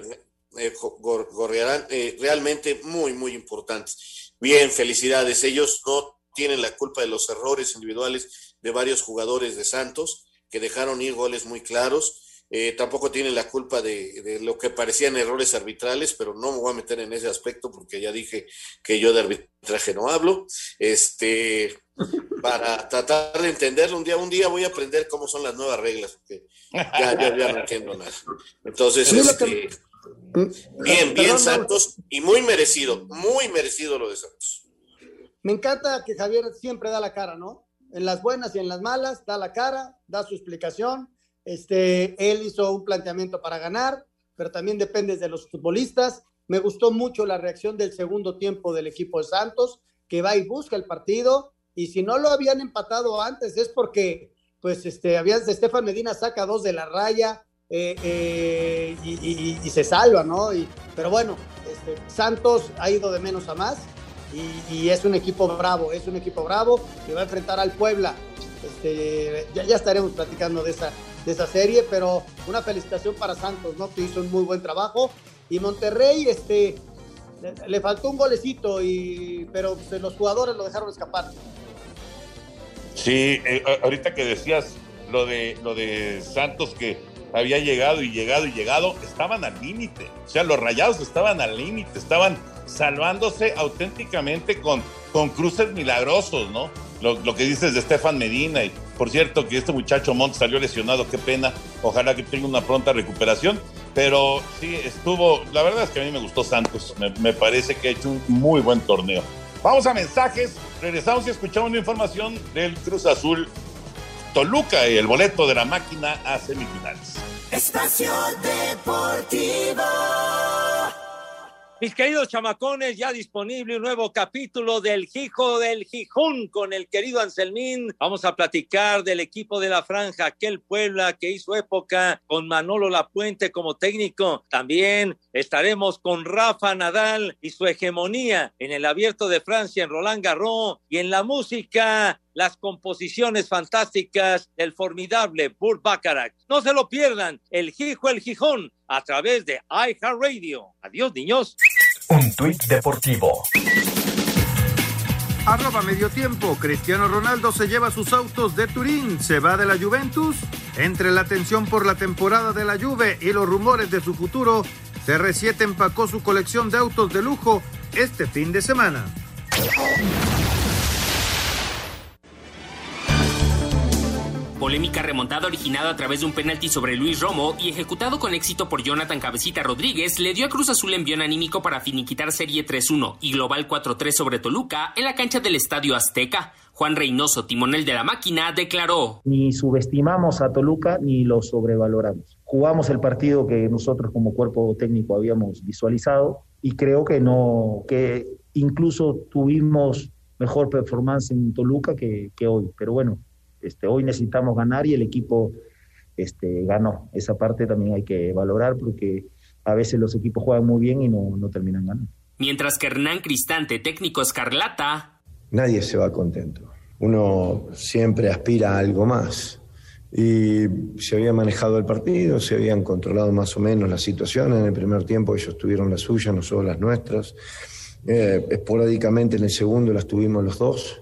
Este, realmente muy, muy importantes. Bien, felicidades. Ellos no tienen la culpa de los errores individuales de varios jugadores de Santos que dejaron ir goles muy claros eh, tampoco tiene la culpa de, lo que parecían errores arbitrales, pero no me voy a meter en ese aspecto porque ya dije que yo de arbitraje no hablo. Este, para tratar de entenderlo, un día, un día voy a aprender cómo son las nuevas reglas, porque ya, ya, ya no entiendo nada. Entonces, este, bien, bien Santos, y muy merecido, muy merecido lo de Santos. Me encanta que Javier siempre da la cara, ¿no? En las buenas y en las malas, da la cara, da su explicación este, él hizo un planteamiento para ganar, pero también depende de los futbolistas. Me gustó mucho la reacción del segundo tiempo del equipo de Santos, que va y busca el partido. Y si no lo habían empatado antes es porque, pues, este, había, Estefan Medina saca dos de la raya eh, eh, y, se salva, ¿no? Pero bueno, este, Santos ha ido de menos a más y, es un equipo bravo, es un equipo bravo que va a enfrentar al Puebla. Este, ya, ya estaremos platicando de esa, de esa serie, pero una felicitación para Santos, ¿no? Que hizo un muy buen trabajo. Y Monterrey, este, le, faltó un golecito, y, pero pues, los jugadores lo dejaron escapar. Sí, eh, ahorita que decías lo de, lo de Santos que había llegado y llegado y llegado, estaban al límite. O sea, los rayados estaban al límite, estaban salvándose auténticamente con, con cruces milagrosos, ¿no? Lo, que dices de Estefan Medina y por cierto que este muchacho Montt salió lesionado, qué pena, ojalá que tenga una pronta recuperación, pero sí estuvo, la verdad es que a mí me gustó Santos, me, parece que ha hecho un muy buen torneo. Vamos a mensajes, regresamos y escuchamos una información del Cruz Azul Toluca y el boleto de la máquina a semifinales. Espacio Deportivo. Mis queridos chamacones, ya disponible un nuevo capítulo del Hijo del Gijón con el querido Anselmín. Vamos a platicar del equipo de la franja, aquel Puebla que hizo época con Manolo Lapuente como técnico. También estaremos con Rafa Nadal y su hegemonía en el Abierto de Francia en Roland Garros y en la música las composiciones fantásticas del formidable Burt Bacharach. No se lo pierdan, el Gijo el Gijón, a través de iHeartRadio. Adiós, niños. Un tuit deportivo. Arroba medio tiempo. Cristiano Ronaldo se lleva sus autos de Turín. Se va de la Juventus. Entre la tensión por la temporada de la Juve y los rumores de su futuro, CR7 empacó su colección de autos de lujo este fin de semana. Polémica remontada originada a través de un penalti sobre Luis Romo y ejecutado con éxito por Jonathan Cabecita Rodríguez le dio a Cruz Azul envión anímico para finiquitar Serie 3-1 y Global 4-3 sobre Toluca en la cancha del Estadio Azteca. Juan Reynoso, timonel de la máquina, declaró. Ni subestimamos a Toluca ni lo sobrevaloramos. Jugamos el partido que nosotros como cuerpo técnico habíamos visualizado y creo que no, que incluso tuvimos mejor performance en Toluca que, que hoy. Pero bueno, este, hoy necesitamos ganar y el equipo este, ganó. Esa parte también hay que valorar porque a veces los equipos juegan muy bien y no, no terminan ganando. Mientras que Hernán Cristante, técnico escarlata. Nadie se va contento. Uno siempre aspira a algo más. Y se había manejado el partido, se habían controlado más o menos la situación. En el primer tiempo ellos tuvieron las suyas, nosotros las nuestras. Eh, esporádicamente en el segundo las tuvimos los dos.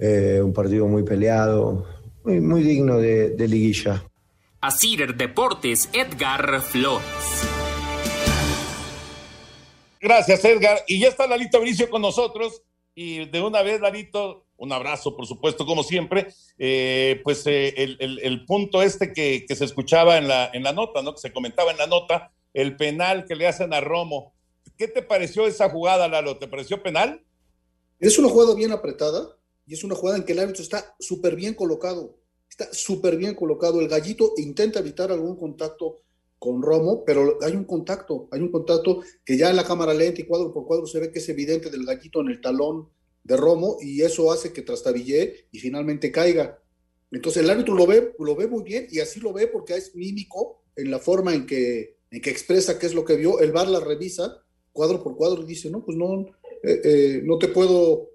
Eh, un partido muy peleado, muy, muy digno de, de liguilla. Asir Deportes, Edgar Flores. Gracias, Edgar. Y ya está Lalito Bricio con nosotros. Y de una vez, Lalito, un abrazo, por supuesto, como siempre. Eh, pues eh, el, el, el, punto este que, que, se escuchaba en la, en la nota, ¿no? Que se comentaba en la nota, el penal que le hacen a Romo. ¿Qué te pareció esa jugada, Lalo? ¿Te pareció penal? Es una jugada bien apretada y es una jugada en que el árbitro está súper bien colocado. Está súper bien colocado. El gallito intenta evitar algún contacto con Romo, pero hay un contacto, hay un contacto que ya en la cámara lenta y cuadro por cuadro se ve que es evidente del gallito en el talón de Romo y eso hace que trastabille y finalmente caiga. Entonces el árbitro lo ve, lo ve muy bien y así lo ve porque es mímico en la forma en que, en que expresa qué es lo que vio. El VAR la revisa cuadro por cuadro y dice, no, pues no, eh, eh, no te puedo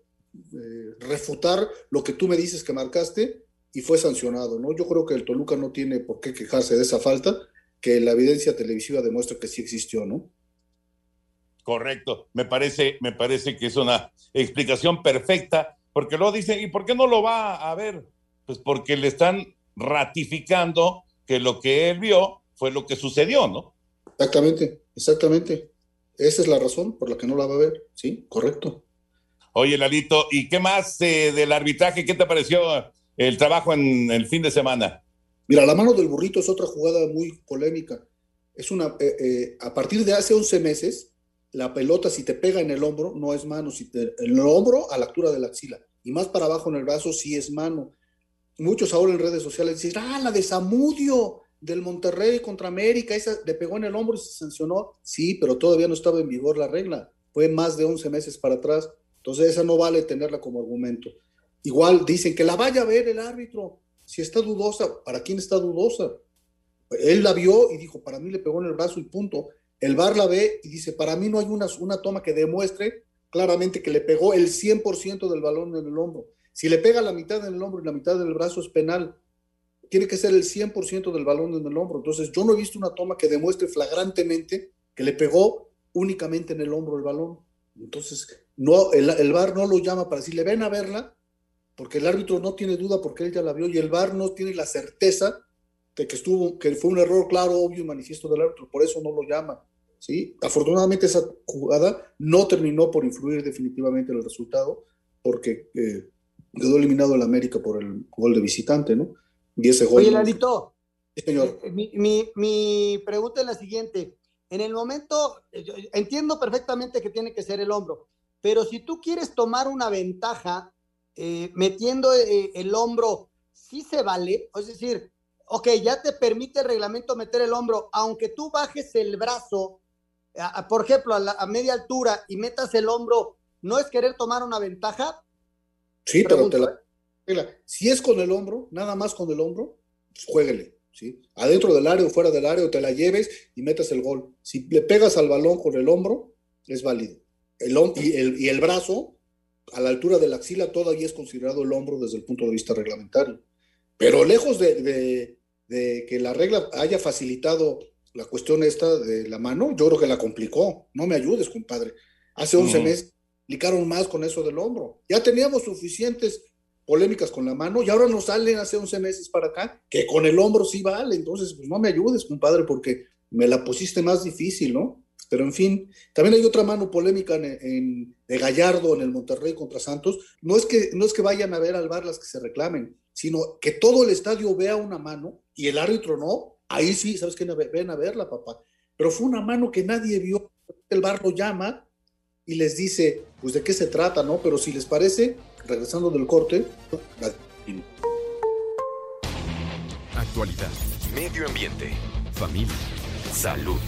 eh, refutar lo que tú me dices que marcaste y fue sancionado, ¿no? Yo creo que el Toluca no tiene por qué quejarse de esa falta que la evidencia televisiva demuestra que sí existió, ¿no? Correcto, me parece, me parece que es una explicación perfecta, porque luego dicen, ¿y por qué no lo va a ver? Pues porque le están ratificando que lo que él vio fue lo que sucedió, ¿no? Exactamente, exactamente. Esa es la razón por la que no la va a ver, sí, correcto. Oye, Lalito, ¿y qué más eh, del arbitraje? ¿Qué te pareció el trabajo en el fin de semana? Mira, la mano del burrito es otra jugada muy polémica. Es una, eh, eh, a partir de hace 11 meses, la pelota si te pega en el hombro no es mano, si te, en el hombro a la altura de la axila y más para abajo en el brazo sí es mano. Muchos ahora en redes sociales dicen, ah, la de Zamudio del Monterrey contra América, esa le pegó en el hombro y se sancionó. Sí, pero todavía no estaba en vigor la regla. Fue más de 11 meses para atrás. Entonces esa no vale tenerla como argumento. Igual dicen que la vaya a ver el árbitro. Si está dudosa, ¿para quién está dudosa? Él la vio y dijo, para mí le pegó en el brazo y punto. El VAR la ve y dice, para mí no hay una, una toma que demuestre claramente que le pegó el 100% del balón en el hombro. Si le pega la mitad en el hombro y la mitad del brazo es penal. Tiene que ser el 100% del balón en el hombro. Entonces yo no he visto una toma que demuestre flagrantemente que le pegó únicamente en el hombro el balón. Entonces, no, el, el VAR no lo llama para decirle, ven a verla, porque el árbitro no tiene duda porque él ya la vio y el VAR no tiene la certeza de que estuvo, que fue un error claro, obvio y manifiesto del árbitro, por eso no lo llama. ¿sí? Afortunadamente esa jugada no terminó por influir definitivamente en el resultado, porque eh, quedó eliminado el América por el gol de visitante, ¿no? Y ese gol. Oye, sí, señor. Eh, mi, mi, mi pregunta es la siguiente. En el momento, entiendo perfectamente que tiene que ser el hombro, pero si tú quieres tomar una ventaja eh, metiendo eh, el hombro, ¿sí se vale? Es decir, ok, ya te permite el reglamento meter el hombro, aunque tú bajes el brazo, a, a, por ejemplo, a, la, a, media altura y metas el hombro, ¿no es querer tomar una ventaja? Sí, Pregunto, pero te la, ¿eh? si es con el hombro, nada más con el hombro, pues jueguele. ¿Sí? Adentro del área o fuera del área, o te la lleves y metas el gol. Si le pegas al balón con el hombro, es válido. El, y, el, y el brazo, a la altura de la axila, todavía es considerado el hombro desde el punto de vista reglamentario. Pero lejos de, de, de, que la regla haya facilitado la cuestión esta de la mano, yo creo que la complicó. No me ayudes, compadre. Hace 11 uh -huh. meses aplicaron más con eso del hombro. Ya teníamos suficientes polémicas con la mano y ahora nos salen hace 11 meses para acá que con el hombro sí vale. Entonces, pues no me ayudes, compadre, porque me la pusiste más difícil, ¿no? Pero en fin, también hay otra mano polémica en, en, de Gallardo en el Monterrey contra Santos. No es, que, no es que vayan a ver al bar las que se reclamen, sino que todo el estadio vea una mano y el árbitro no. Ahí sí, ¿sabes qué? Ven a verla, papá. Pero fue una mano que nadie vio. El bar lo llama y les dice, pues de qué se trata, ¿no? Pero si les parece, regresando del corte. Actualidad, medio ambiente, familia, salud.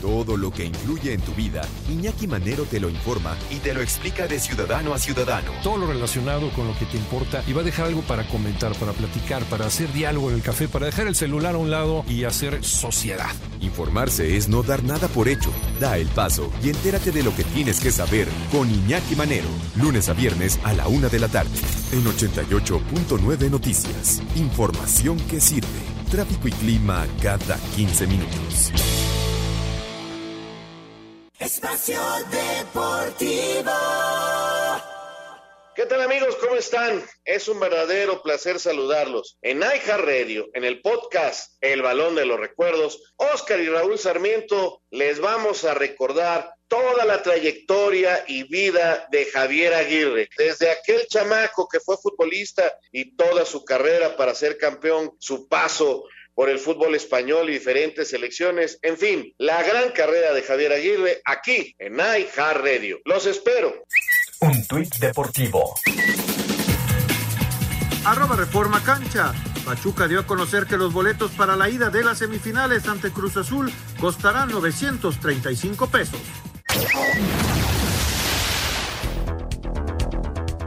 Todo lo que influye en tu vida, Iñaki Manero te lo informa y te lo explica de ciudadano a ciudadano. Todo lo relacionado con lo que te importa y va a dejar algo para comentar, para platicar, para hacer diálogo en el café, para dejar el celular a un lado y hacer sociedad. Informarse es no dar nada por hecho. Da el paso y entérate de lo que tienes que saber con Iñaki Manero. Lunes a viernes a la una de la tarde. En 88.9 Noticias. Información que sirve. Tráfico y clima cada 15 minutos. Deportivo. ¿Qué tal amigos? ¿Cómo están? Es un verdadero placer saludarlos. En iHeart Radio, en el podcast El Balón de los Recuerdos, Oscar y Raúl Sarmiento les vamos a recordar toda la trayectoria y vida de Javier Aguirre, desde aquel chamaco que fue futbolista y toda su carrera para ser campeón, su paso por el fútbol español y diferentes selecciones, en fin, la gran carrera de Javier Aguirre aquí en iHeart Radio. Los espero. Un tuit deportivo. Arroba Reforma Cancha. Pachuca dio a conocer que los boletos para la ida de las semifinales ante Cruz Azul costarán 935 pesos.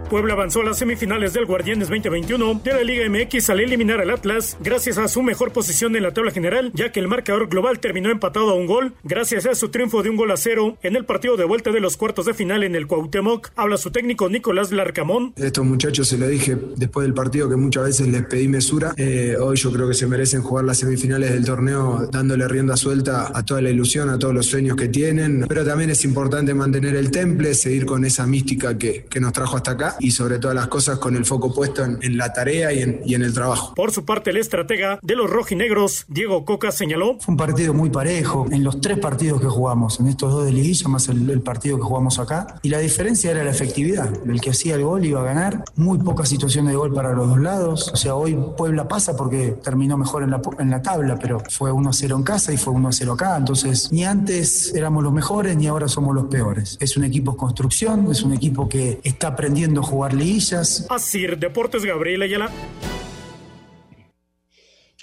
Puebla avanzó a las semifinales del Guardianes 2021 de la Liga MX al eliminar al Atlas gracias a su mejor posición en la tabla general, ya que el marcador global terminó empatado a un gol gracias a su triunfo de un gol a cero en el partido de vuelta de los cuartos de final en el Cuauhtémoc. Habla su técnico Nicolás Larcamón. Estos muchachos se lo dije después del partido que muchas veces les pedí mesura. Eh, hoy yo creo que se merecen jugar las semifinales del torneo dándole rienda suelta a toda la ilusión, a todos los sueños que tienen. Pero también es importante mantener el temple, seguir con esa mística que, que nos trajo hasta acá y sobre todas las cosas con el foco puesto en, la tarea y en, y en, el trabajo. Por su parte, el estratega de los rojinegros, Diego Coca, señaló. Fue un partido muy parejo en los tres partidos que jugamos, en estos dos de liguilla más el, partido que jugamos acá. Y la diferencia era la efectividad. El que hacía el gol iba a ganar. Muy pocas situaciones de gol para los dos lados. O sea, hoy Puebla pasa porque terminó mejor en la, en la tabla, pero fue 1-0 en casa y fue 1-0 acá. Entonces, ni antes éramos los mejores ni ahora somos los peores. Es un equipo en construcción, es un equipo que está aprendiendo jugar liguillas. Así, Deportes Gabriel Ayala.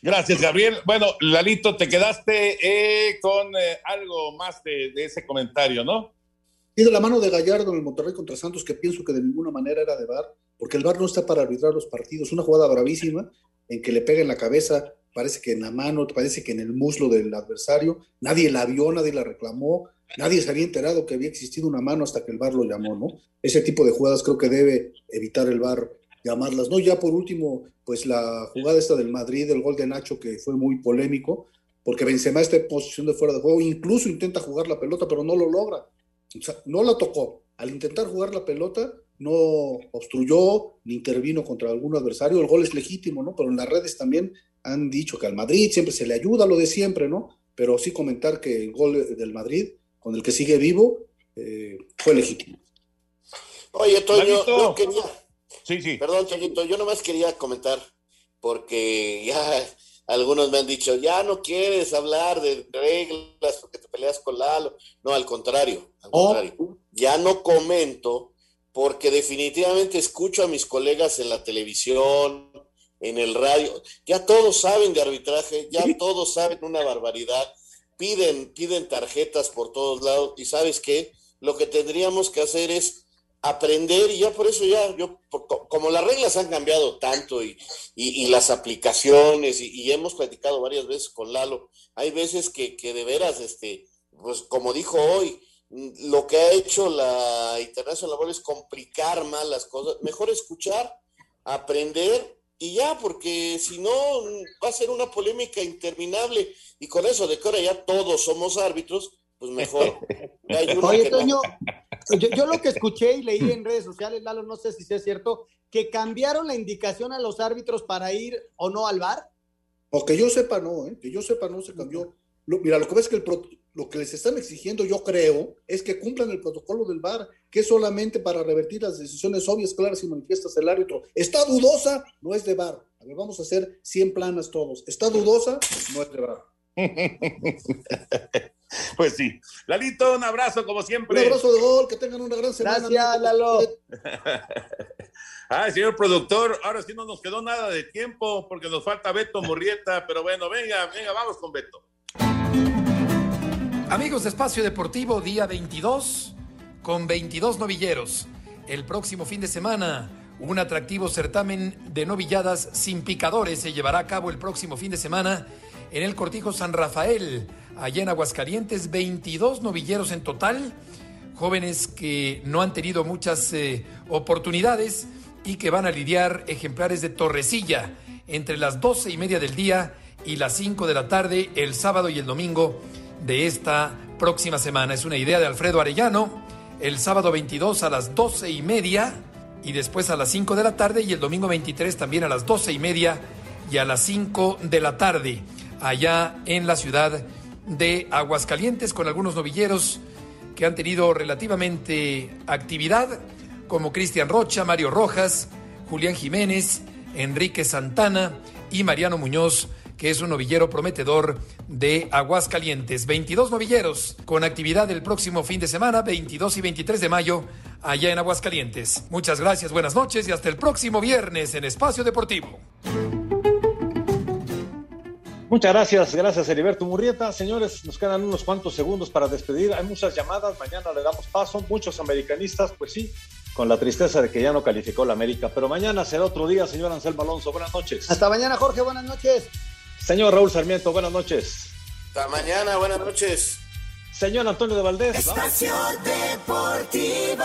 Gracias, Gabriel. Bueno, Lalito, te quedaste eh, con eh, algo más de, ese comentario, ¿no? Y de la mano de Gallardo en el Monterrey contra Santos, que pienso que de ninguna manera era de VAR, porque el VAR no está para arbitrar los partidos. Una jugada bravísima en que le pega en la cabeza, parece que en la mano, parece que en el muslo del adversario. Nadie la vio, nadie la reclamó. Nadie se había enterado que había existido una mano hasta que el VAR lo llamó, ¿no? Ese tipo de jugadas creo que debe evitar el VAR llamarlas, ¿no? Ya por último, pues la jugada esta del Madrid, el gol de Nacho, que fue muy polémico, porque Benzema está en posición de fuera de juego, incluso intenta jugar la pelota, pero no lo logra. O sea, no la tocó. Al intentar jugar la pelota, no obstruyó ni intervino contra algún adversario. El gol es legítimo, ¿no? Pero en las redes también han dicho que al Madrid siempre se le ayuda, lo de siempre, ¿no? Pero sí comentar que el gol del Madrid con el que sigue vivo, eh, fue legítimo. Oye, Toño, yo quería. Sí, sí. Perdón, Chaquito, yo nomás quería comentar, porque ya algunos me han dicho, ya no quieres hablar de reglas porque te peleas con Lalo. No, al contrario, al oh. contrario. Ya no comento porque definitivamente escucho a mis colegas en la televisión, en el radio. Ya todos saben de arbitraje, ya todos saben una barbaridad piden, piden tarjetas por todos lados y sabes qué, lo que tendríamos que hacer es aprender y ya por eso ya, yo, como las reglas han cambiado tanto y, y, las aplicaciones y, hemos platicado varias veces con Lalo, hay veces que, que de veras, este, pues como dijo hoy, lo que ha hecho la International Laboral es complicar más las cosas, mejor escuchar, aprender y ya, porque si no va a ser una polémica interminable y con eso de que ahora ya todos somos árbitros, pues mejor. Oye, Toño, yo, lo que escuché y leí en redes sociales, Lalo, no sé si sea cierto, que cambiaron la indicación a los árbitros para ir o no al bar. O que yo sepa, no, ¿eh? que yo sepa, no se cambió. mira, lo que ves es que el, lo que les están exigiendo, yo creo, es que cumplan el protocolo del VAR, que es solamente para revertir las decisiones obvias, claras y manifiestas del árbitro. Está dudosa, no es de VAR. A ver, vamos a hacer 100 planas todos. Está dudosa, no es de VAR. pues sí. Lalito, un abrazo como siempre. Un abrazo de gol, que tengan una gran semana. Gracias, Lalo. Ay, señor productor, ahora sí no nos quedó nada de tiempo porque nos falta Beto Murrieta, pero bueno, venga, venga, vamos con Beto. Amigos de Espacio Deportivo, día 22, con 22 novilleros. El próximo fin de semana, un atractivo certamen de novilladas sin picadores se llevará a cabo el próximo fin de semana en el Cortijo San Rafael, allá en Aguascalientes. 22 novilleros en total, jóvenes que no han tenido muchas eh, oportunidades y que van a lidiar ejemplares de Torrecilla entre las 12 y media del día y las 5 de la tarde el sábado y el domingo de esta próxima semana. Es una idea de Alfredo Arellano, el sábado 22 a las 12 y media y después a las 5 de la tarde y el domingo 23 también a las 12 y media y a las 5 de la tarde allá en la ciudad de Aguascalientes con algunos novilleros que han tenido relativamente actividad como Cristian Rocha, Mario Rojas, Julián Jiménez, Enrique Santana y Mariano Muñoz que es un novillero prometedor de Aguascalientes. 22 novilleros con actividad el próximo fin de semana, 22 y 23 de mayo, allá en Aguascalientes. Muchas gracias, buenas noches y hasta el próximo viernes en Espacio Deportivo. Muchas gracias, gracias Heriberto Murrieta. Señores, nos quedan unos cuantos segundos para despedir. Hay muchas llamadas, mañana le damos paso. Muchos americanistas, pues sí, con la tristeza de que ya no calificó la América. Pero mañana será otro día, señor Anselmo Alonso. Buenas noches. Hasta mañana, Jorge. Buenas noches. Señor Raúl Sarmiento, buenas noches. Hasta mañana, buenas noches. Señor Antonio de Valdés. Espacio Deportivo.